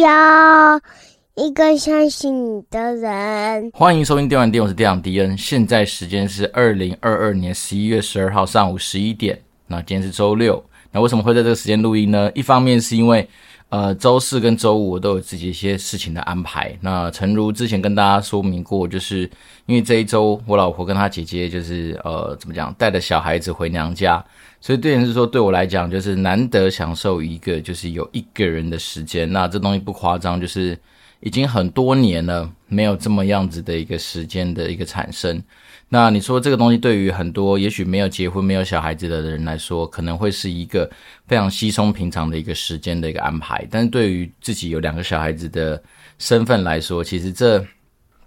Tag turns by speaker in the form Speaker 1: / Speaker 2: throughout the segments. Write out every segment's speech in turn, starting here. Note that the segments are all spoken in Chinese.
Speaker 1: 要一个相信你的人。
Speaker 2: 欢迎收听电玩店，我是店长迪恩。现在时间是二零二二年十一月十二号上午十一点。那今天是周六。那为什么会在这个时间录音呢？一方面是因为。呃，周四跟周五我都有自己一些事情的安排。那诚如之前跟大家说明过，就是因为这一周我老婆跟她姐姐就是呃，怎么讲，带着小孩子回娘家，所以对人是说，对我来讲就是难得享受一个就是有一个人的时间。那这东西不夸张，就是已经很多年了，没有这么样子的一个时间的一个产生。那你说这个东西对于很多也许没有结婚、没有小孩子的人来说，可能会是一个非常稀松平常的一个时间的一个安排。但是对于自己有两个小孩子的身份来说，其实这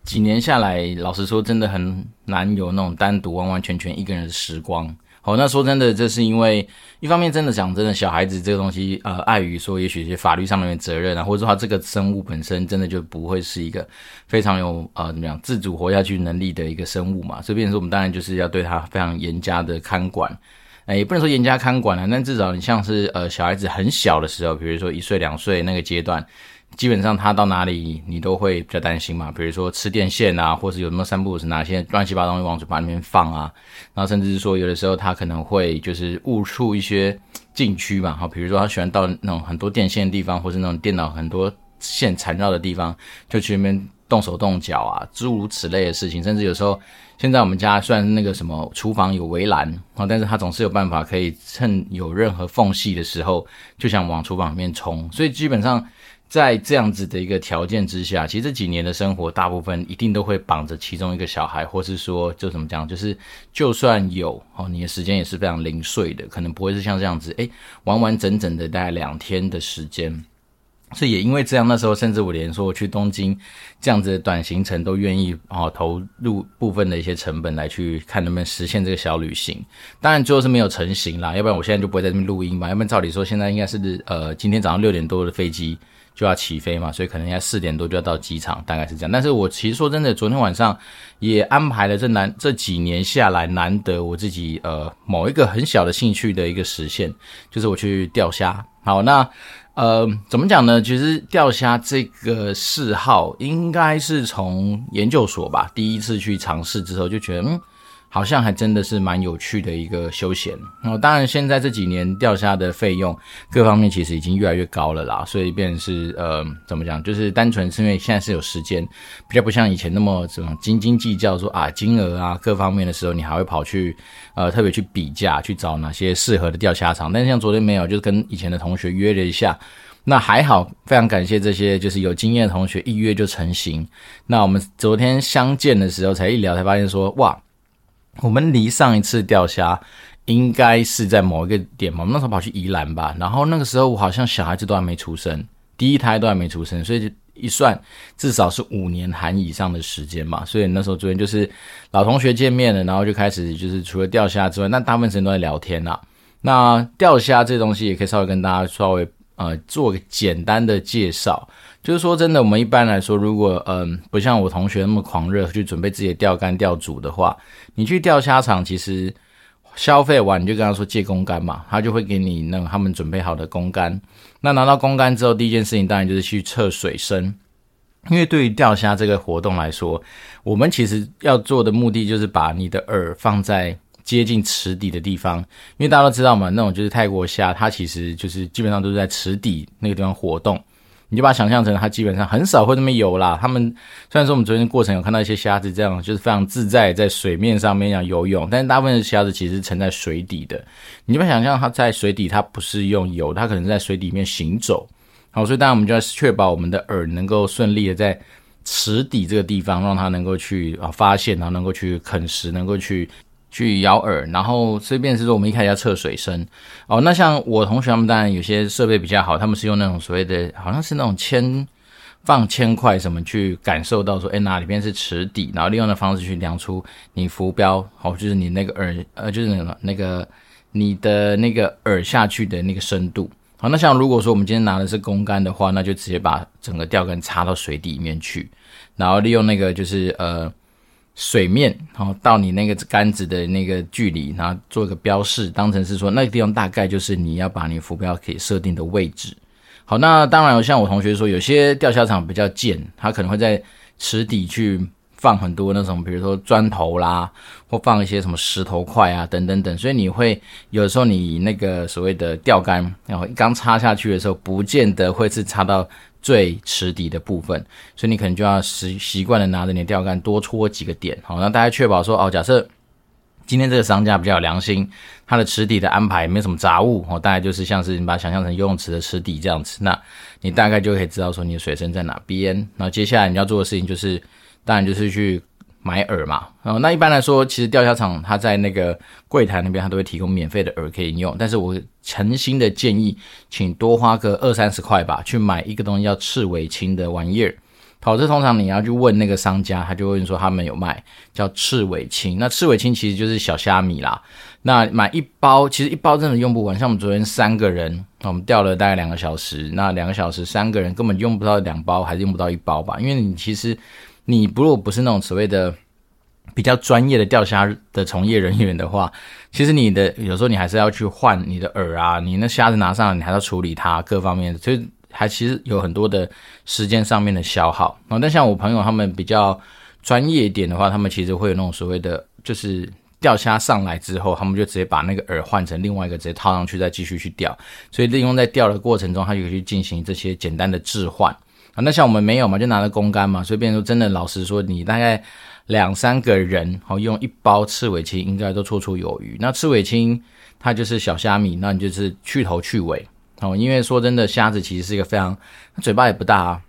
Speaker 2: 几年下来，老实说，真的很难有那种单独、完完全全一个人的时光。好，那说真的，这是因为一方面真的讲真的，小孩子这个东西，呃，碍于说也许一些法律上面的责任啊，或者说他这个生物本身真的就不会是一个非常有呃怎么样自主活下去能力的一个生物嘛，所以变成说我们当然就是要对他非常严加的看管，哎，也不能说严加看管了，但至少你像是呃小孩子很小的时候，比如说一岁两岁那个阶段。基本上他到哪里，你都会比较担心嘛。比如说吃电线啊，或是有什么三不五时拿些乱七八糟东西往嘴巴里面放啊。然后甚至是说，有的时候他可能会就是误触一些禁区嘛。好，比如说他喜欢到那种很多电线的地方，或是那种电脑很多线缠绕的地方，就去那边动手动脚啊，诸如此类的事情。甚至有时候，现在我们家虽然那个什么厨房有围栏啊，但是他总是有办法可以趁有任何缝隙的时候，就想往厨房里面冲。所以基本上。在这样子的一个条件之下，其实这几年的生活大部分一定都会绑着其中一个小孩，或是说就怎么讲，就是就算有哦，你的时间也是非常零碎的，可能不会是像这样子，诶，完完整整的大概两天的时间。所以也因为这样，那时候甚至我连说我去东京这样子的短行程都愿意哦投入部分的一些成本来去看能不能实现这个小旅行。当然最后是没有成型啦，要不然我现在就不会在这边录音嘛。要不然照理说现在应该是呃今天早上六点多的飞机。就要起飞嘛，所以可能要四点多就要到机场，大概是这样。但是我其实说真的，昨天晚上也安排了这难这几年下来难得我自己呃某一个很小的兴趣的一个实现，就是我去钓虾。好，那呃怎么讲呢？其实钓虾这个嗜好应该是从研究所吧，第一次去尝试之后就觉得嗯。好像还真的是蛮有趣的一个休闲哦。当然，现在这几年钓虾的费用各方面其实已经越来越高了啦，所以变成是呃，怎么讲，就是单纯是因为现在是有时间，比较不像以前那么这种斤斤计较说啊金额啊各方面的时候，你还会跑去呃特别去比价去找哪些适合的钓虾场。但像昨天没有，就是跟以前的同学约了一下，那还好，非常感谢这些就是有经验的同学一约就成型。那我们昨天相见的时候才一聊，才发现说哇。我们离上一次钓虾应该是在某一个点嘛，我们那时候跑去宜兰吧，然后那个时候我好像小孩子都还没出生，第一胎都还没出生，所以就一算至少是五年含以上的时间嘛，所以那时候昨天就是老同学见面了，然后就开始就是除了钓虾之外，那大部分时间都在聊天啦。那钓虾这东西也可以稍微跟大家稍微呃做个简单的介绍。就是说，真的，我们一般来说，如果嗯不像我同学那么狂热去准备自己的钓竿、钓组的话，你去钓虾场，其实消费完你就跟他说借公竿嘛，他就会给你那他们准备好的公竿。那拿到公竿之后，第一件事情当然就是去测水深，因为对于钓虾这个活动来说，我们其实要做的目的就是把你的饵放在接近池底的地方，因为大家都知道嘛，那种就是泰国虾，它其实就是基本上都是在池底那个地方活动。你就把它想象成它基本上很少会这么游啦。他们虽然说我们昨天过程有看到一些虾子这样，就是非常自在在水面上面这样游泳，但是大部分的虾子其实沉在水底的。你就把想象它在水底，它不是用游，它可能在水底面行走。好，所以当然我们就要确保我们的饵能够顺利的在池底这个地方，让它能够去啊发现，然后能够去啃食，能够去。去咬饵，然后随便是说，我们一开始要测水深哦。那像我同学他们，当然有些设备比较好，他们是用那种所谓的，好像是那种铅放铅块什么去感受到说，哎，哪里边是池底，然后利用的方式去量出你浮标，好，就是你那个饵，呃，就是那个那个你的那个饵下去的那个深度。好，那像如果说我们今天拿的是公竿的话，那就直接把整个钓竿插到水底里面去，然后利用那个就是呃。水面，然后到你那个杆子的那个距离，然后做一个标示，当成是说那个地方大概就是你要把你浮标可以设定的位置。好，那当然像我同学说，有些钓虾场比较贱，他可能会在池底去放很多那种，比如说砖头啦，或放一些什么石头块啊，等等等。所以你会有时候你那个所谓的钓竿，然后刚插下去的时候，不见得会是插到最池底的部分，所以你可能就要习习惯的拿着你的钓竿多戳几个点。好，让大家确保说，哦，假设。今天这个商家比较有良心，他的池底的安排没什么杂物哦，大概就是像是你把它想象成游泳池的池底这样子，那你大概就可以知道说你的水深在哪边。然后接下来你要做的事情就是，当然就是去买饵嘛。哦，那一般来说，其实钓虾场它在那个柜台那边，它都会提供免费的饵可以用。但是我诚心的建议，请多花个二三十块吧，去买一个东西叫赤尾青的玩意儿。好，这通常你要去问那个商家，他就会说他们有卖叫赤尾青。那赤尾青其实就是小虾米啦。那买一包，其实一包真的用不完。像我们昨天三个人，我们钓了大概两个小时，那两个小时三个人根本用不到两包，还是用不到一包吧？因为你其实你如果不是那种所谓的比较专业的钓虾的从业人员的话，其实你的有时候你还是要去换你的饵啊，你那虾子拿上来，你还要处理它各方面的，所以。还其实有很多的时间上面的消耗啊，但像我朋友他们比较专业一点的话，他们其实会有那种所谓的，就是钓虾上来之后，他们就直接把那个饵换成另外一个，直接套上去，再继续去钓。所以利用在钓的过程中，他就可以去进行这些简单的置换啊。那像我们没有嘛，就拿着公竿嘛，所以变成说真的，老实说，你大概两三个人哦，用一包赤尾青应该都绰绰有余。那赤尾青它就是小虾米，那你就是去头去尾。哦，因为说真的，虾子其实是一个非常，它嘴巴也不大啊，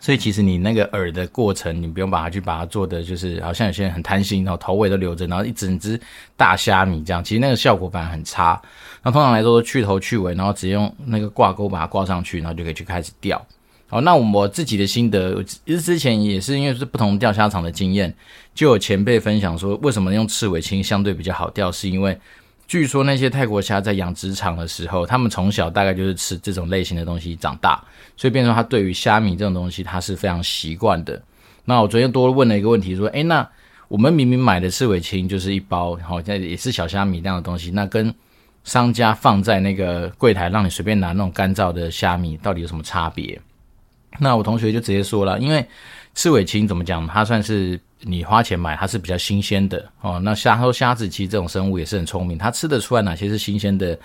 Speaker 2: 所以其实你那个饵的过程，你不用把它去把它做的，就是好像有些人很贪心，然后头尾都留着，然后一整只大虾米这样，其实那个效果反而很差。那通常来说，去头去尾，然后直接用那个挂钩把它挂上去，然后就可以去开始钓。好，那我自己的心得，其实之前也是因为是不同钓虾场的经验，就有前辈分享说，为什么用赤尾青相对比较好钓，是因为。据说那些泰国虾在养殖场的时候，他们从小大概就是吃这种类型的东西长大，所以变成他对于虾米这种东西他是非常习惯的。那我昨天多问了一个问题，说：诶，那我们明明买的赤尾青就是一包，好像也是小虾米那样的东西，那跟商家放在那个柜台让你随便拿那种干燥的虾米，到底有什么差别？那我同学就直接说了，因为刺尾青怎么讲，它算是。你花钱买它是比较新鲜的哦。那虾说虾子其实这种生物也是很聪明，它吃得出来哪些是新鲜的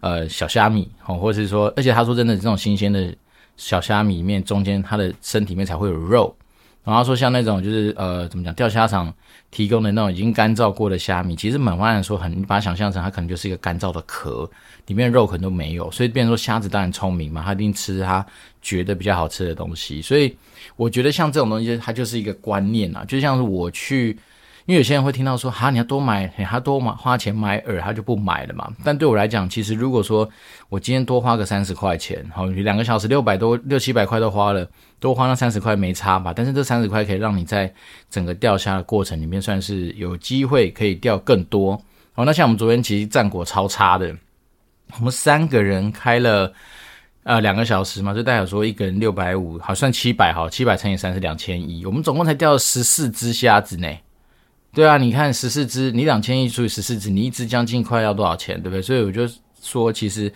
Speaker 2: 呃小虾米哦，或者是说，而且他说真的，这种新鲜的小虾米里面中间它的身体里面才会有肉。然后说像那种就是呃怎么讲，钓虾场提供的那种已经干燥过的虾米，其实满方来说很，你把它想象成它可能就是一个干燥的壳，里面肉可能都没有，所以变成说虾子当然聪明嘛，它一定吃它觉得比较好吃的东西。所以我觉得像这种东西，它就是一个观念啊，就像是我去。因为有些人会听到说，哈，你要多买，他多买花钱买饵，他就不买了嘛。但对我来讲，其实如果说我今天多花个三十块钱，好，两个小时六百多六七百块都花了，多花那三十块没差吧？但是这三十块可以让你在整个钓虾的过程里面，算是有机会可以钓更多。好，那像我们昨天其实战果超差的，我们三个人开了呃两个小时嘛，就代表说一个人六百五，好算七百好，七百乘以三是两千一，我们总共才钓了十四只虾子呢。对啊，你看十四只，你两千亿除以十四只，你一只将近快要多少钱，对不对？所以我就说，其实，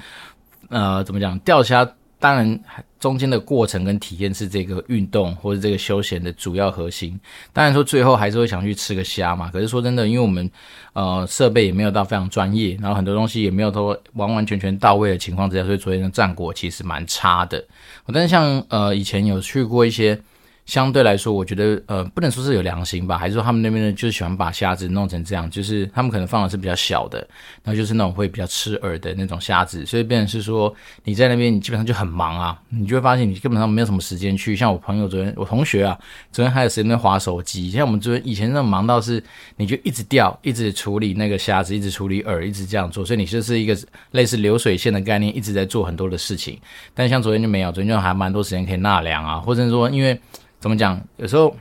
Speaker 2: 呃，怎么讲，钓虾当然中间的过程跟体验是这个运动或者这个休闲的主要核心。当然说最后还是会想去吃个虾嘛。可是说真的，因为我们呃设备也没有到非常专业，然后很多东西也没有都完完全全到位的情况之下，所以昨天的战果其实蛮差的。但是像呃以前有去过一些。相对来说，我觉得呃，不能说是有良心吧，还是说他们那边呢，就喜欢把虾子弄成这样，就是他们可能放的是比较小的，然后就是那种会比较吃饵的那种虾子，所以变成是说你在那边，你基本上就很忙啊，你就会发现你基本上没有什么时间去。像我朋友昨天，我同学啊，昨天还有时间在划手机。像我们昨天以前那么忙到是，你就一直钓，一直处理那个虾子，一直处理饵，一直这样做，所以你就是一个类似流水线的概念，一直在做很多的事情。但像昨天就没有，昨天就还蛮多时间可以纳凉啊，或者说因为。怎么讲？有时候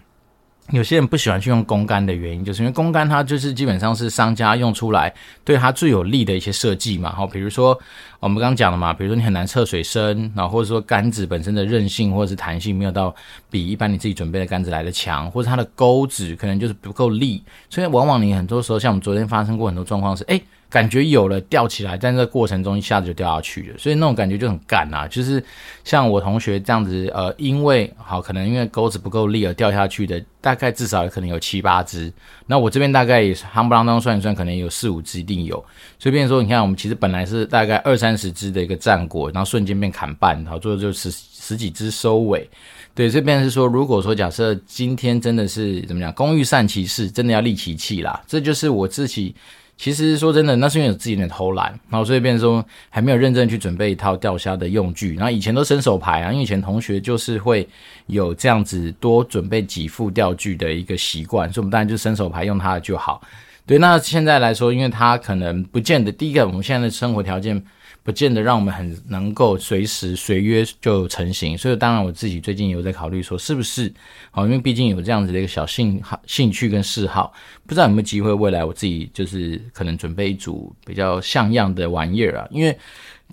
Speaker 2: 有些人不喜欢去用公竿的原因，就是因为公竿它就是基本上是商家用出来对它最有利的一些设计嘛。好，比如说我们刚刚讲的嘛，比如说你很难测水深，然后或者说竿子本身的韧性或者是弹性没有到比一般你自己准备的竿子来的强，或者它的钩子可能就是不够利，所以往往你很多时候像我们昨天发生过很多状况是，诶感觉有了吊起来，但这过程中一下子就掉下去了，所以那种感觉就很干啊。就是像我同学这样子，呃，因为好可能因为钩子不够力而掉下去的，大概至少可能有七八只。那我这边大概也是夯不啷当算一算，可能有四五只一定有。所以变说，你看我们其实本来是大概二三十只的一个战果，然后瞬间变砍半，然后最后就十十几只收尾。对，这边是说，如果说假设今天真的是怎么讲，工欲善其事，真的要利其器啦。这就是我自己。其实说真的，那是因为有自己有点偷懒，然后所以变成说还没有认真去准备一套钓虾的用具。然后以前都伸手牌啊，因为以前同学就是会有这样子多准备几副钓具的一个习惯，所以我们当然就伸手牌用它的就好。对，那现在来说，因为它可能不见得，第一个我们现在的生活条件。不见得让我们很能够随时随约就成型，所以当然我自己最近有在考虑说是不是好，因为毕竟有这样子的一个小兴兴趣跟嗜好，不知道有没有机会未来我自己就是可能准备一组比较像样的玩意儿啊，因为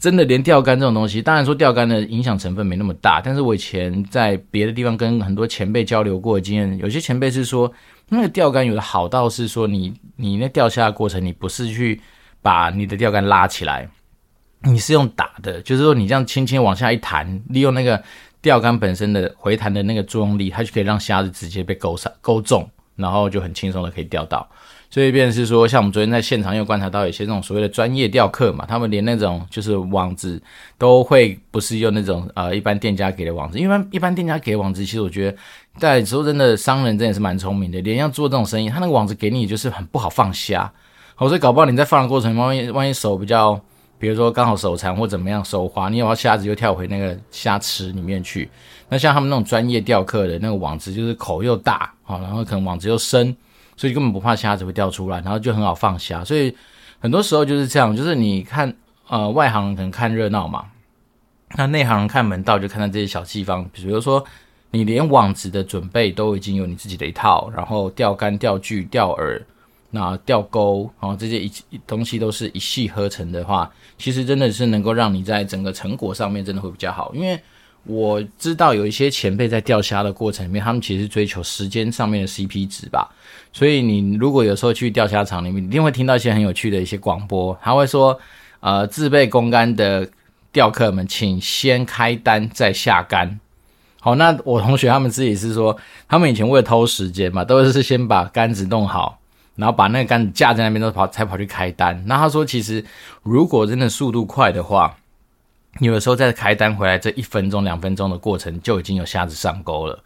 Speaker 2: 真的连钓竿这种东西，当然说钓竿的影响成分没那么大，但是我以前在别的地方跟很多前辈交流过经验，有些前辈是说那个钓竿有的好到是说你你那钓虾的过程，你不是去把你的钓竿拉起来。你是用打的，就是说你这样轻轻往下一弹，利用那个钓竿本身的回弹的那个作用力，它就可以让虾子直接被勾上勾中，然后就很轻松的可以钓到。所以便是说，像我们昨天在现场又观察到，有些这种所谓的专业钓客嘛，他们连那种就是网子都会不是用那种呃一般店家给的网子，因为一般店家给网子，其实我觉得在说真的，商人真的是蛮聪明的，连要做这种生意，他那个网子给你就是很不好放虾，好，所以搞不好你在放的过程，万一万一手比较。比如说刚好手残或怎么样手滑，你有要虾子就跳回那个虾池里面去。那像他们那种专业钓客的那个网子，就是口又大啊，然后可能网子又深，所以根本不怕虾子会掉出来，然后就很好放虾。所以很多时候就是这样，就是你看呃外行人可能看热闹嘛，那内行人看门道，就看到这些小地方。比如说你连网子的准备都已经有你自己的一套，然后钓竿、钓具、钓饵。那钓钩，然后这些一东西都是一气呵成的话，其实真的是能够让你在整个成果上面真的会比较好。因为我知道有一些前辈在钓虾的过程里面，他们其实追求时间上面的 CP 值吧。所以你如果有时候去钓虾场里面，一定会听到一些很有趣的一些广播，他会说：“呃，自备公竿的钓客们，请先开单再下竿。”好，那我同学他们自己是说，他们以前为了偷时间嘛，都是先把竿子弄好。然后把那个杆子架在那边，都跑才跑去开单。那他说，其实如果真的速度快的话，有的时候在开单回来这一分钟、两分钟的过程，就已经有虾子上钩了。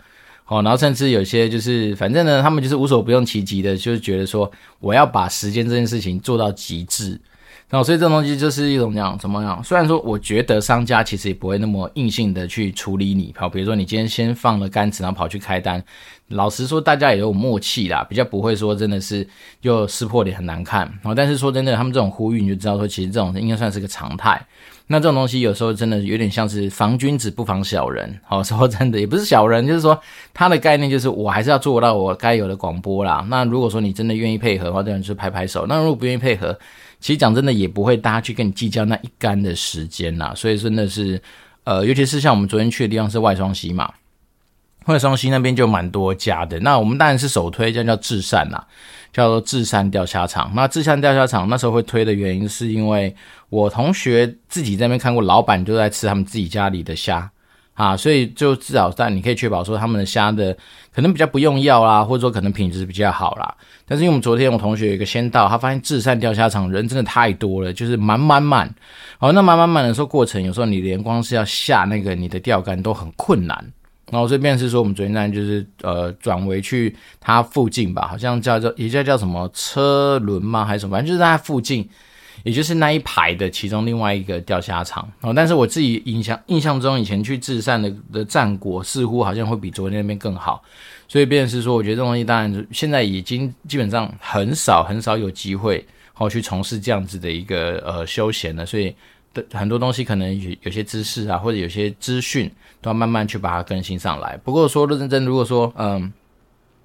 Speaker 2: 哦，然后甚至有些就是，反正呢，他们就是无所不用其极的，就是觉得说，我要把时间这件事情做到极致。然后，所以这种东西就是一种讲怎么样？虽然说，我觉得商家其实也不会那么硬性的去处理你。好，比如说你今天先放了杆子，然后跑去开单。老实说，大家也有默契啦，比较不会说真的是就撕破脸很难看。然后，但是说真的，他们这种呼吁，你就知道说，其实这种应该算是个常态。那这种东西有时候真的有点像是防君子不防小人。好，说真的，也不是小人，就是说他的概念就是我还是要做到我该有的广播啦。那如果说你真的愿意配合的话，当然就拍拍手。那如果不愿意配合，其实讲真的，也不会大家去跟你计较那一干的时间啦，所以真的是，呃，尤其是像我们昨天去的地方是外双溪嘛，惠双溪那边就蛮多家的。那我们当然是首推，叫叫至善呐，叫做至善钓虾场。那至善钓虾场那时候会推的原因，是因为我同学自己在那边看过，老板就在吃他们自己家里的虾。啊，所以就至少但你可以确保说他们的虾的可能比较不用药啦，或者说可能品质比较好啦。但是因为我们昨天我同学有一个先到，他发现至善钓虾场人真的太多了，就是满满满。好，那满满满的时候过程，有时候你连光是要下那个你的钓竿都很困难。然后这边是说我们昨天呢就是呃转为去它附近吧，好像叫做也叫叫什么车轮吗还是什么，反正就是在它附近。也就是那一排的其中另外一个钓虾场哦，但是我自己印象印象中，以前去至善的的战果似乎好像会比昨天那边更好，所以便是说，我觉得这东西当然现在已经基本上很少很少有机会好去从事这样子的一个呃休闲了，所以很多东西可能有有些知识啊或者有些资讯都要慢慢去把它更新上来。不过说认真，如果说嗯，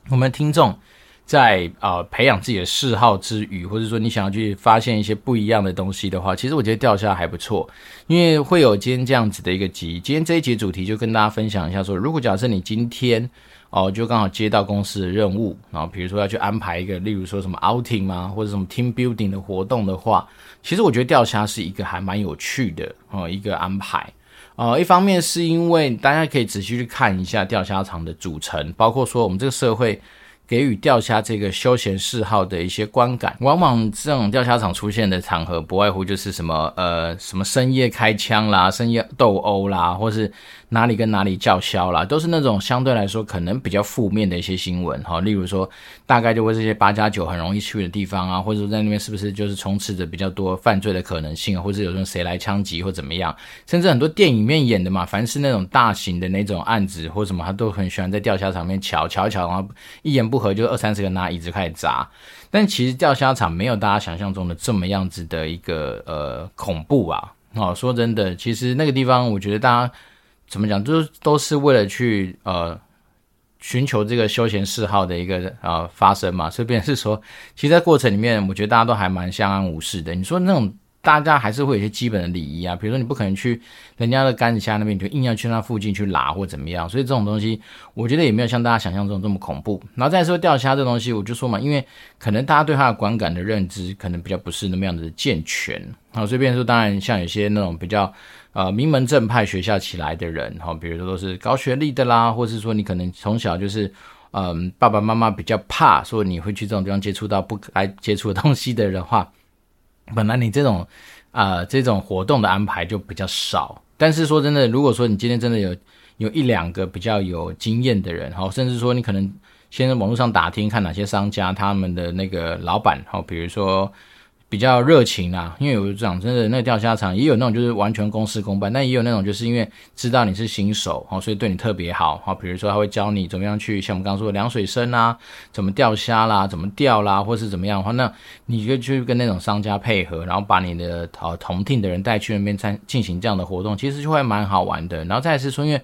Speaker 2: 我们听众。在呃培养自己的嗜好之余，或者说你想要去发现一些不一样的东西的话，其实我觉得钓虾还不错，因为会有今天这样子的一个集。今天这一集主题就跟大家分享一下说，说如果假设你今天哦就刚好接到公司的任务，然后比如说要去安排一个，例如说什么 outing 啊，或者什么 team building 的活动的话，其实我觉得钓虾是一个还蛮有趣的哦一个安排。呃，一方面是因为大家可以仔细去看一下钓虾场的组成，包括说我们这个社会。给予钓虾这个休闲嗜好的一些观感，往往这种钓虾场出现的场合，不外乎就是什么呃什么深夜开枪啦、深夜斗殴啦，或是哪里跟哪里叫嚣啦，都是那种相对来说可能比较负面的一些新闻哈。例如说，大概就会这些八加九很容易去的地方啊，或者说在那边是不是就是充斥着比较多犯罪的可能性，或者有时候谁来枪击或怎么样，甚至很多电影里面演的嘛，凡是那种大型的那种案子或什么，他都很喜欢在吊销场面瞧瞧一瞧，然后一言不合就二三十个拿椅子开始砸，但其实吊销场没有大家想象中的这么样子的一个呃恐怖啊！哦，说真的，其实那个地方我觉得大家怎么讲，就是都是为了去呃寻求这个休闲嗜好的一个呃发生嘛。所以便是说，其实，在过程里面，我觉得大家都还蛮相安无事的。你说那种。大家还是会有一些基本的礼仪啊，比如说你不可能去人家的杆子下那边，你就硬要去那附近去拉或怎么样，所以这种东西我觉得也没有像大家想象中这么恐怖。然后再说钓虾这东西，我就说嘛，因为可能大家对它的观感的认知可能比较不是那么样的健全。好，所以变说，当然像有些那种比较呃名门正派学校起来的人，哈，比如说都是高学历的啦，或是说你可能从小就是嗯爸爸妈妈比较怕说你会去这种地方接触到不该接触的东西的人的话。本来你这种，啊、呃，这种活动的安排就比较少。但是说真的，如果说你今天真的有有一两个比较有经验的人，哈，甚至说你可能先在网络上打听，看哪些商家他们的那个老板，哈，比如说。比较热情啊，因为有讲真的，那个钓虾场也有那种就是完全公事公办，但也有那种就是因为知道你是新手，哦，所以对你特别好，好，比如说他会教你怎么样去，像我们刚刚说的凉水深啊，怎么钓虾啦，怎么钓啦，或是怎么样的话，那你就去跟那种商家配合，然后把你的呃同听的人带去那边参进行这样的活动，其实就会蛮好玩的。然后再是说，因为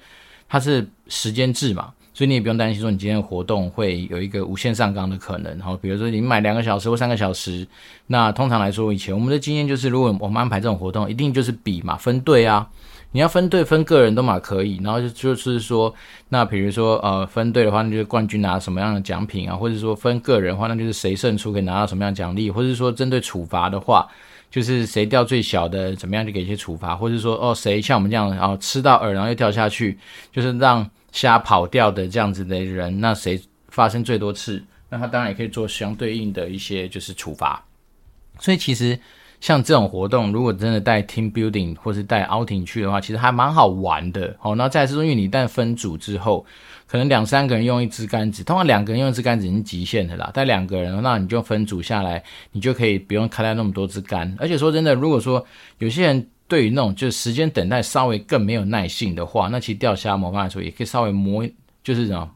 Speaker 2: 它是时间制嘛。所以你也不用担心说你今天的活动会有一个无限上纲的可能，好，比如说你买两个小时或三个小时，那通常来说，以前我们的经验就是，如果我们安排这种活动，一定就是比嘛，分队啊，你要分队分个人都嘛可以，然后就就是说，那比如说呃分队的话，那就是冠军拿什么样的奖品啊，或者说分个人的话，那就是谁胜出可以拿到什么样的奖励，或者说针对处罚的话，就是谁钓最小的怎么样就给一些处罚，或者说哦谁像我们这样哦吃到饵然后又掉下去，就是让。瞎跑掉的这样子的人，那谁发生最多次，那他当然也可以做相对应的一些就是处罚。所以其实像这种活动，如果真的带 team building 或是带 outing 去的话，其实还蛮好玩的。好，那再来是说，因为你一旦分组之后，可能两三个人用一支杆子，通常两个人用一支杆子已经极限的啦。带两个人，那你就分组下来，你就可以不用开带那么多支杆。而且说真的，如果说有些人。对于那种就是时间等待稍微更没有耐性的话，那其实钓虾某方来说也可以稍微磨，就是这种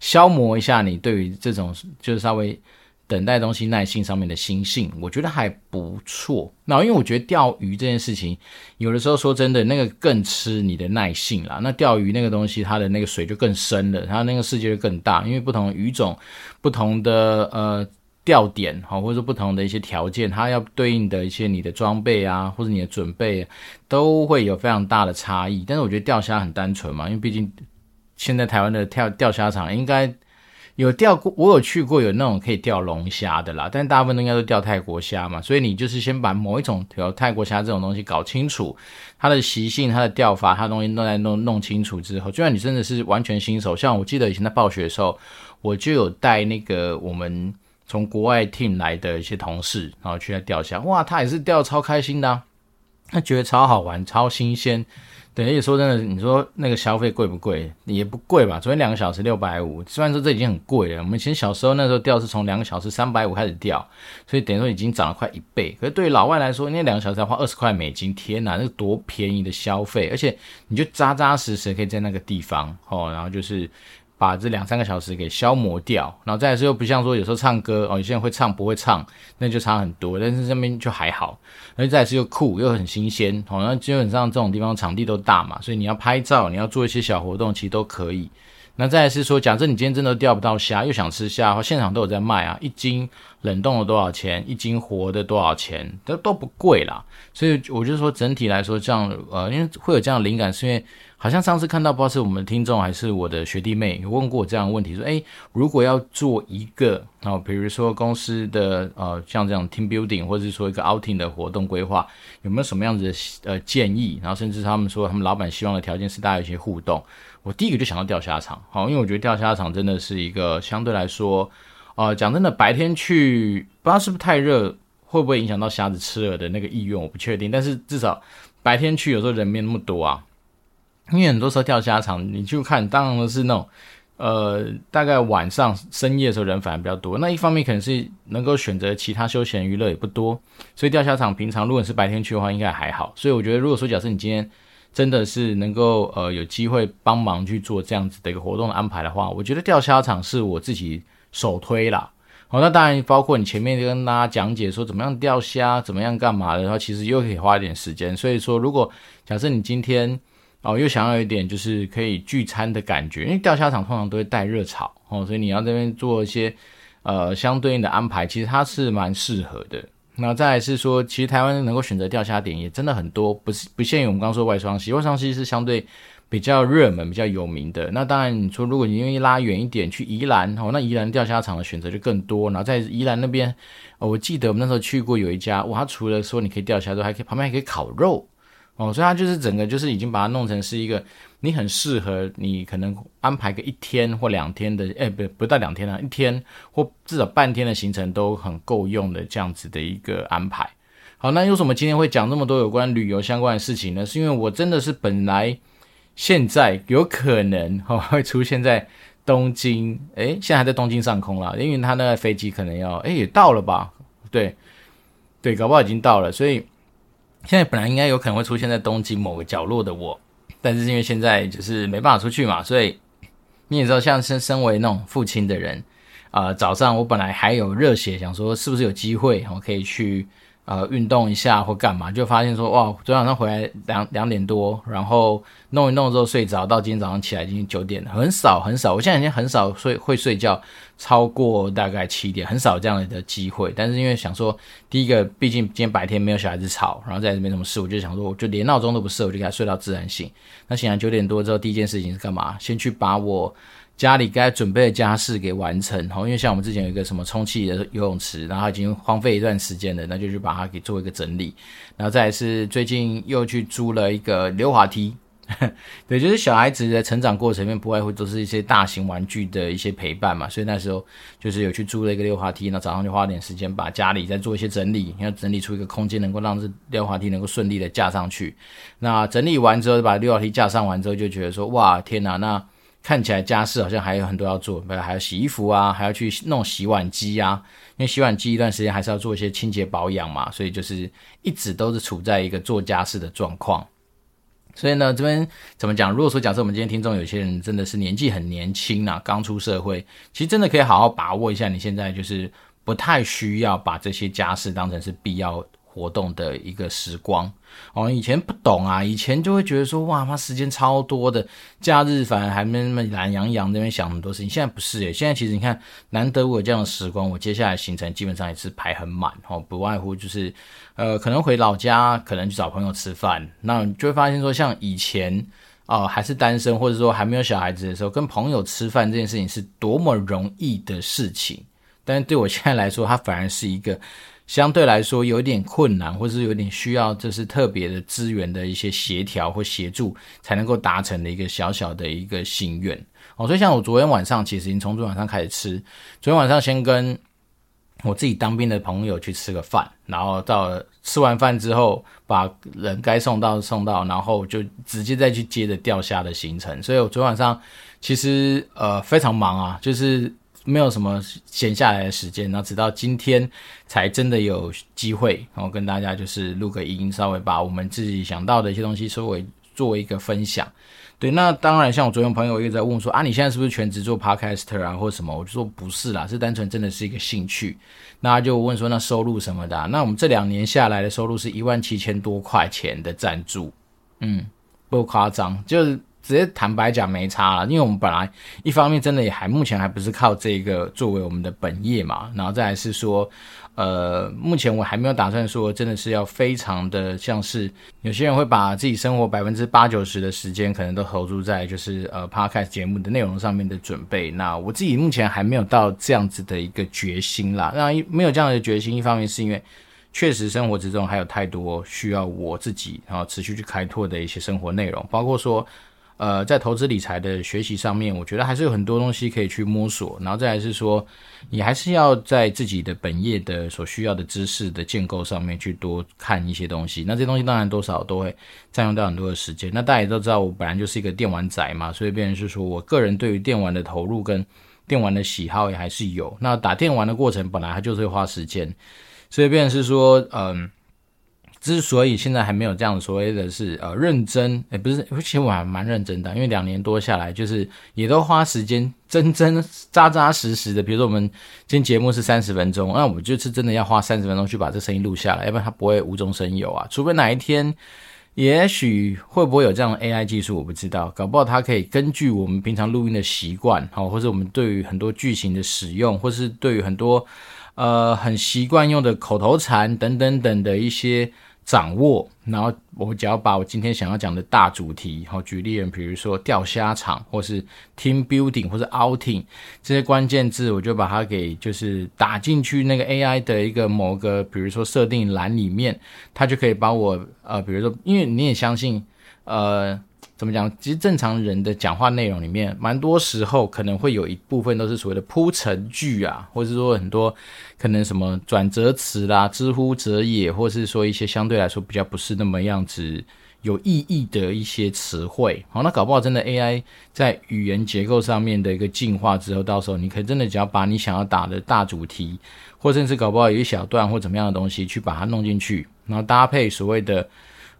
Speaker 2: 消磨一下你对于这种就是稍微等待东西耐性上面的心性，我觉得还不错。那因为我觉得钓鱼这件事情，有的时候说真的，那个更吃你的耐性啦。那钓鱼那个东西，它的那个水就更深了，它那个世界就更大，因为不同鱼种，不同的呃。钓点哈，或者说不同的一些条件，它要对应的一些你的装备啊，或者你的准备，都会有非常大的差异。但是我觉得钓虾很单纯嘛，因为毕竟现在台湾的钓钓虾场应该有钓过，我有去过有那种可以钓龙虾的啦，但大部分都应该都钓泰国虾嘛。所以你就是先把某一种钓泰国虾这种东西搞清楚，它的习性、它的钓法、它的东西都来弄弄清楚之后，就算你真的是完全新手，像我记得以前在暴雪的时候，我就有带那个我们。从国外 team 来的一些同事，然后去那钓虾，哇，他也是钓超开心的，他觉得超好玩、超新鲜。等于说真的，你说那个消费贵不贵？也不贵吧。昨天两个小时六百五，虽然说这已经很贵了。我们以前小时候那时候钓是从两个小时三百五开始钓，所以等于说已经涨了快一倍。可是对于老外来说，那两个小时要花二十块美金，天哪，那多便宜的消费！而且你就扎扎实实可以在那个地方哦，然后就是。把这两三个小时给消磨掉，然后再来是又不像说有时候唱歌哦，有些人会唱不会唱，那就差很多。但是这边就还好，而且再是又酷又很新鲜，好像基本上这种地方场地都大嘛，所以你要拍照，你要做一些小活动，其实都可以。那再是说，假设你今天真的钓不到虾，又想吃虾的话，现场都有在卖啊，一斤冷冻的多少钱，一斤活的多少钱，都都不贵啦。所以我就说，整体来说这样，呃，因为会有这样的灵感，是因为好像上次看到，不知道是我们的听众还是我的学弟妹问过我这样的问题，说，诶，如果要做一个、哦，比如说公司的呃，像这样 team building，或者是说一个 outing 的活动规划，有没有什么样子的呃建议？然后甚至他们说，他们老板希望的条件是大家有一些互动。我第一个就想到钓虾场，好，因为我觉得钓虾场真的是一个相对来说，呃，讲真的，白天去不知道是不是太热，会不会影响到虾子吃饵的那个意愿，我不确定。但是至少白天去，有时候人没那么多啊。因为很多时候钓虾场，你就看，当然是那种，呃，大概晚上深夜的时候人反而比较多。那一方面可能是能够选择其他休闲娱乐也不多，所以钓虾场平常如果是白天去的话，应该还好。所以我觉得，如果说假设你今天真的是能够呃有机会帮忙去做这样子的一个活动安排的话，我觉得钓虾场是我自己首推啦。好，那当然包括你前面跟大家讲解说怎么样钓虾，怎么样干嘛的，然后其实又可以花一点时间。所以说，如果假设你今天哦又想要一点就是可以聚餐的感觉，因为钓虾场通常都会带热炒哦，所以你要这边做一些呃相对应的安排，其实它是蛮适合的。那再来是说，其实台湾能够选择钓虾点也真的很多，不是不限于我们刚说外双溪，外双溪是相对比较热门、比较有名的。那当然，你说如果你愿意拉远一点去宜兰哦，那宜兰钓虾场的选择就更多。然后在宜兰那边，我记得我们那时候去过有一家，哇，它除了说你可以钓虾之外，还可以旁边还可以烤肉。哦，所以它就是整个就是已经把它弄成是一个你很适合你可能安排个一天或两天的，哎，不不到两天啊，一天或至少半天的行程都很够用的这样子的一个安排。好，那为什么今天会讲这么多有关旅游相关的事情呢？是因为我真的是本来现在有可能哦会出现在东京，哎，现在还在东京上空啦，因为他那个飞机可能要，哎，也到了吧？对，对，搞不好已经到了，所以。现在本来应该有可能会出现在东京某个角落的我，但是因为现在就是没办法出去嘛，所以你也知道，像身身为那种父亲的人，啊、早上我本来还有热血，想说是不是有机会我可以去。呃，运动一下或干嘛，就发现说，哇，昨天晚上回来两两点多，然后弄一弄之后睡着，到今天早上起来已经九点了，很少很少，我现在已经很少睡会睡觉超过大概七点，很少这样的机会。但是因为想说，第一个，毕竟今天白天没有小孩子吵，然后再没什么事，我就想说，我就连闹钟都不设，我就给他睡到自然醒。那醒来九点多之后，第一件事情是干嘛？先去把我。家里该准备的家事给完成，因为像我们之前有一个什么充气的游泳池，然后已经荒废一段时间了，那就去把它给做一个整理。然后再是最近又去租了一个溜滑梯，对，就是小孩子的成长过程里面不外乎都是一些大型玩具的一些陪伴嘛，所以那时候就是有去租了一个溜滑梯，那早上就花点时间把家里再做一些整理，要整理出一个空间，能够让这溜滑梯能够顺利的架上去。那整理完之后，把溜滑梯架上完之后，就觉得说，哇，天哪，那。看起来家事好像还有很多要做，还要洗衣服啊，还要去弄洗碗机啊。因为洗碗机一段时间还是要做一些清洁保养嘛，所以就是一直都是处在一个做家事的状况。所以呢，这边怎么讲？如果说假设我们今天听众有些人真的是年纪很年轻啊，刚出社会，其实真的可以好好把握一下，你现在就是不太需要把这些家事当成是必要活动的一个时光哦，以前不懂啊，以前就会觉得说哇，妈时间超多的，假日反而还没那么懒洋洋那边想很多事情。现在不是诶，现在其实你看，难得我有这样的时光，我接下来行程基本上也是排很满哦，不外乎就是呃，可能回老家，可能去找朋友吃饭，那你就会发现说，像以前啊、还是单身或者说还没有小孩子的时候，跟朋友吃饭这件事情是多么容易的事情，但是对我现在来说，它反而是一个。相对来说有点困难，或是有点需要，就是特别的资源的一些协调或协助，才能够达成的一个小小的一个心愿哦。所以像我昨天晚上，其实已经从昨天晚上开始吃，昨天晚上先跟我自己当兵的朋友去吃个饭，然后到吃完饭之后，把人该送到送到，然后就直接再去接着钓虾的行程。所以我昨天晚上其实呃非常忙啊，就是。没有什么闲下来的时间，然后直到今天才真的有机会，然后跟大家就是录个音，稍微把我们自己想到的一些东西稍微做一个分享。对，那当然像我昨天朋友一直在问说啊，你现在是不是全职做 podcaster 啊，或者什么？我就说不是啦，是单纯真的是一个兴趣。那他就问说那收入什么的？那我们这两年下来的收入是一万七千多块钱的赞助，嗯，不夸张，就是。直接坦白讲没差了，因为我们本来一方面真的也还目前还不是靠这个作为我们的本业嘛，然后再来是说。呃，目前我还没有打算说，真的是要非常的像是有些人会把自己生活百分之八九十的时间，可能都投注在就是呃 Podcast 节目的内容上面的准备。那我自己目前还没有到这样子的一个决心啦。那没有这样的决心，一方面是因为确实生活之中还有太多需要我自己然后持续去开拓的一些生活内容，包括说。呃，在投资理财的学习上面，我觉得还是有很多东西可以去摸索。然后再来是说，你还是要在自己的本业的所需要的知识的建构上面去多看一些东西。那这东西当然多少都会占用到很多的时间。那大家也都知道，我本来就是一个电玩仔嘛，所以变成是说我个人对于电玩的投入跟电玩的喜好也还是有。那打电玩的过程本来它就是会花时间，所以变成是说，嗯。之所以现在还没有这样所谓的是呃认真，诶不是，其实我还蛮认真的，因为两年多下来，就是也都花时间真真扎扎实实的。比如说我们今天节目是三十分钟，那我就是真的要花三十分钟去把这声音录下来，要不然它不会无中生有啊。除非哪一天，也许会不会有这样的 AI 技术，我不知道，搞不好它可以根据我们平常录音的习惯，好，或者我们对于很多句型的使用，或是对于很多呃很习惯用的口头禅等等等的一些。掌握，然后我只要把我今天想要讲的大主题，好举例，比如说钓虾场，或是 team building，或是 outing 这些关键字，我就把它给就是打进去那个 AI 的一个某个，比如说设定栏里面，它就可以把我呃，比如说，因为你也相信，呃。怎么讲？其实正常人的讲话内容里面，蛮多时候可能会有一部分都是所谓的铺陈句啊，或者是说很多可能什么转折词啦、之乎者也，或是说一些相对来说比较不是那么样子有意义的一些词汇。好，那搞不好真的 AI 在语言结构上面的一个进化之后，到时候你可真的只要把你想要打的大主题，或甚至搞不好有一小段或怎么样的东西去把它弄进去，然后搭配所谓的。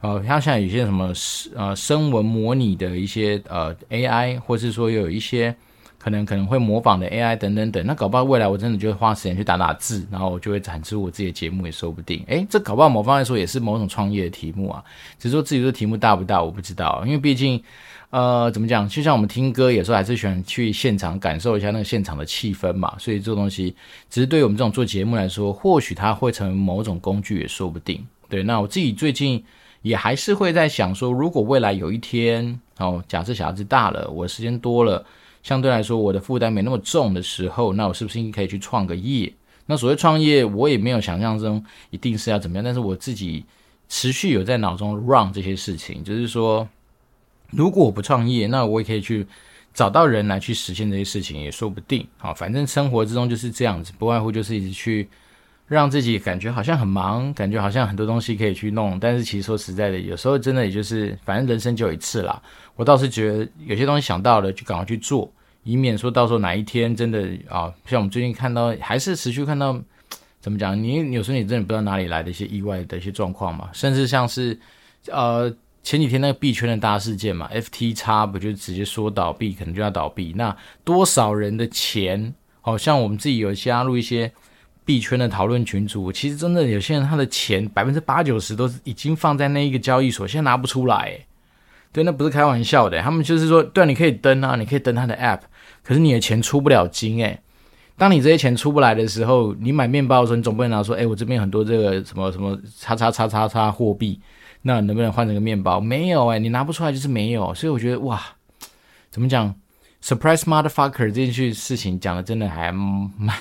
Speaker 2: 呃，像现在有些什么呃声纹模拟的一些呃 AI，或是说有一些可能可能会模仿的 AI 等等等，那搞不好未来我真的就会花时间去打打字，然后我就会产出我自己的节目也说不定。诶，这搞不好某方来说也是某种创业的题目啊，只是说自己的题目大不大我不知道，因为毕竟呃怎么讲，就像我们听歌有时候还是喜欢去现场感受一下那个现场的气氛嘛，所以这东西只是对于我们这种做节目来说，或许它会成为某种工具也说不定。对，那我自己最近。也还是会在想说，如果未来有一天，哦，假设小孩子大了，我时间多了，相对来说我的负担没那么重的时候，那我是不是应该可以去创个业？那所谓创业，我也没有想象中一定是要怎么样，但是我自己持续有在脑中 run 这些事情，就是说，如果我不创业，那我也可以去找到人来去实现这些事情，也说不定。好，反正生活之中就是这样子，不外乎就是一直去。让自己感觉好像很忙，感觉好像很多东西可以去弄，但是其实说实在的，有时候真的也就是，反正人生就一次啦。我倒是觉得有些东西想到了就赶快去做，以免说到时候哪一天真的啊，像我们最近看到，还是持续看到，怎么讲？你有时候你真的不知道哪里来的一些意外的一些状况嘛，甚至像是呃前几天那个币圈的大事件嘛，FTX 不就直接说倒闭，可能就要倒闭，那多少人的钱，好像我们自己有加入一些。币圈的讨论群组，其实真的有些人他的钱百分之八九十都是已经放在那一个交易所，现在拿不出来。对，那不是开玩笑的。他们就是说，对，你可以登啊，你可以登他的 app，可是你的钱出不了金诶。当你这些钱出不来的时候，你买面包的时候，你总不能拿说，哎，我这边很多这个什么什么叉叉叉叉叉货币，那能不能换成个面包？没有诶，你拿不出来就是没有。所以我觉得哇，怎么讲，surprise motherfucker 这句事情讲的真的还蛮。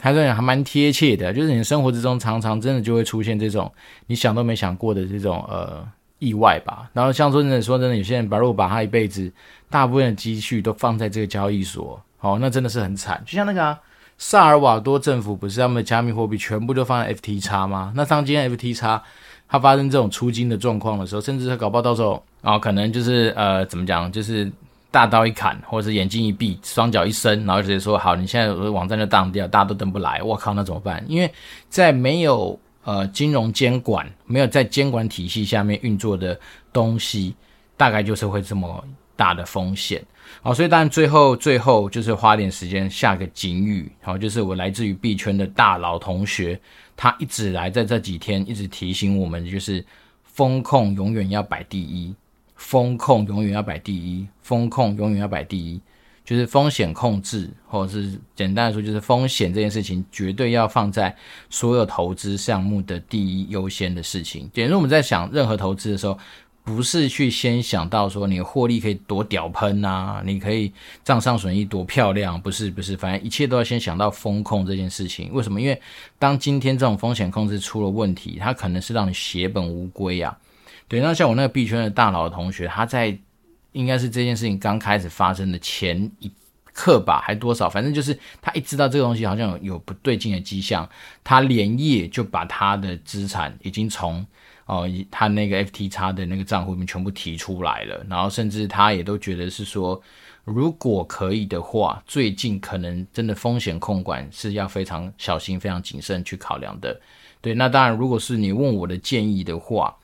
Speaker 2: 还是还蛮贴切的，就是你生活之中常常真的就会出现这种你想都没想过的这种呃意外吧。然后像说真的说真的，有些人把如果把他一辈子大部分的积蓄都放在这个交易所，哦，那真的是很惨。就像那个啊，萨尔瓦多政府不是他们的加密货币全部都放在 FTX 吗？那当今天 FTX 它发生这种出金的状况的时候，甚至它搞不好到时候啊、可能就是呃怎么讲，就是。大刀一砍，或者是眼睛一闭，双脚一伸，然后直接说：“好，你现在网站就当掉，大家都登不来。”我靠，那怎么办？因为在没有呃金融监管、没有在监管体系下面运作的东西，大概就是会这么大的风险。好，所以当然最后最后就是花点时间下个警语。好，就是我来自于币圈的大佬同学，他一直来在这几天一直提醒我们，就是风控永远要摆第一。风控永远要摆第一，风控永远要摆第一，就是风险控制，或者是简单来说，就是风险这件事情绝对要放在所有投资项目的第一优先的事情。简如我们在想任何投资的时候，不是去先想到说你的获利可以多屌喷啊，你可以账上损益多漂亮，不是不是，反正一切都要先想到风控这件事情。为什么？因为当今天这种风险控制出了问题，它可能是让你血本无归啊。对，那像我那个币圈的大佬同学，他在应该是这件事情刚开始发生的前一刻吧，还多少，反正就是他一知道这个东西好像有有不对劲的迹象，他连夜就把他的资产已经从。哦，他那个 FTX 的那个账户里面全部提出来了，然后甚至他也都觉得是说，如果可以的话，最近可能真的风险控管是要非常小心、非常谨慎去考量的。对，那当然，如果是你问我的建议的话，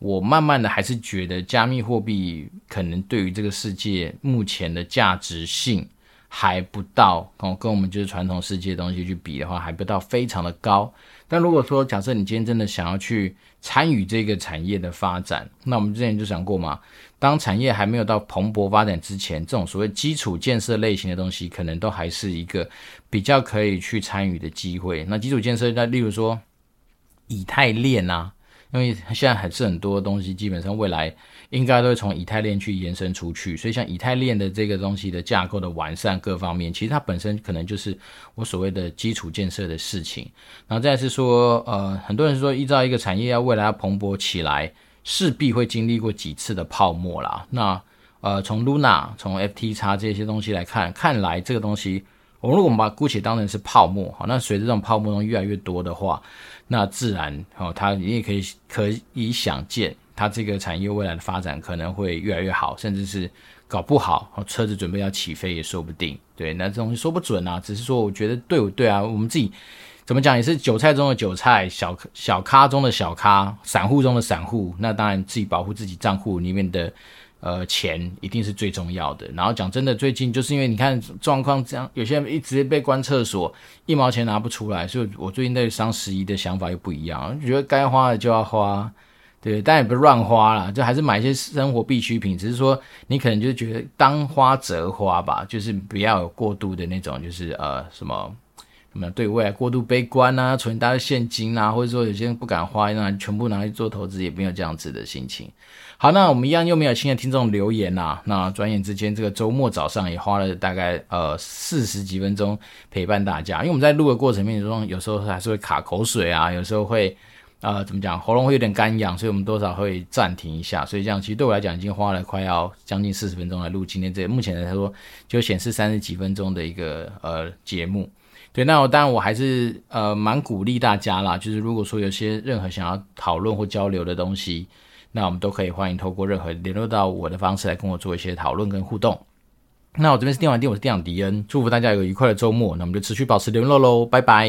Speaker 2: 我慢慢的还是觉得加密货币可能对于这个世界目前的价值性还不到，哦，跟我们就是传统世界的东西去比的话，还不到非常的高。但如果说假设你今天真的想要去参与这个产业的发展，那我们之前就讲过嘛，当产业还没有到蓬勃发展之前，这种所谓基础建设类型的东西，可能都还是一个比较可以去参与的机会。那基础建设，那例如说以太链啊。因为现在还是很多东西，基本上未来应该都会从以太链去延伸出去，所以像以太链的这个东西的架构的完善各方面，其实它本身可能就是我所谓的基础建设的事情。然后再是说，呃，很多人说依照一个产业要未来要蓬勃起来，势必会经历过几次的泡沫啦。那呃，从 Luna、从 FTX 这些东西来看，看来这个东西，我们如果我们把姑且当成是泡沫，好，那随着这种泡沫中越来越多的话。那自然哦，它你也可以可以想见，它这个产业未来的发展可能会越来越好，甚至是搞不好哦，车子准备要起飞也说不定。对，那这东西说不准啊，只是说我觉得对不对啊？我们自己怎么讲也是韭菜中的韭菜，小小咖中的小咖，散户中的散户。那当然自己保护自己账户里面的。呃，钱一定是最重要的。然后讲真的，最近就是因为你看状况这样，有些人一直被关厕所，一毛钱拿不出来，所以我最近对双十一的想法又不一样，觉得该花的就要花，对，但也不是乱花啦，就还是买一些生活必需品。只是说你可能就觉得当花则花吧，就是不要有过度的那种，就是呃什么什么对未来过度悲观啊，存一大堆现金啊，或者说有些人不敢花，那全部拿去做投资，也没有这样子的心情。好，那我们一样又没有新的听众留言呐、啊。那转眼之间，这个周末早上也花了大概呃四十几分钟陪伴大家。因为我们在录的过程中，有时候还是会卡口水啊，有时候会呃怎么讲，喉咙会有点干痒，所以我们多少会暂停一下。所以这样其实对我来讲，已经花了快要将近四十分钟来录今天这、目前来说就显示三十几分钟的一个呃节目。对，那我当然我还是呃蛮鼓励大家啦，就是如果说有些任何想要讨论或交流的东西。那我们都可以欢迎透过任何联络到我的方式来跟我做一些讨论跟互动。那我这边是电玩店，我是店长迪恩，祝福大家有个愉快的周末。那我们就持续保持联络喽，拜拜。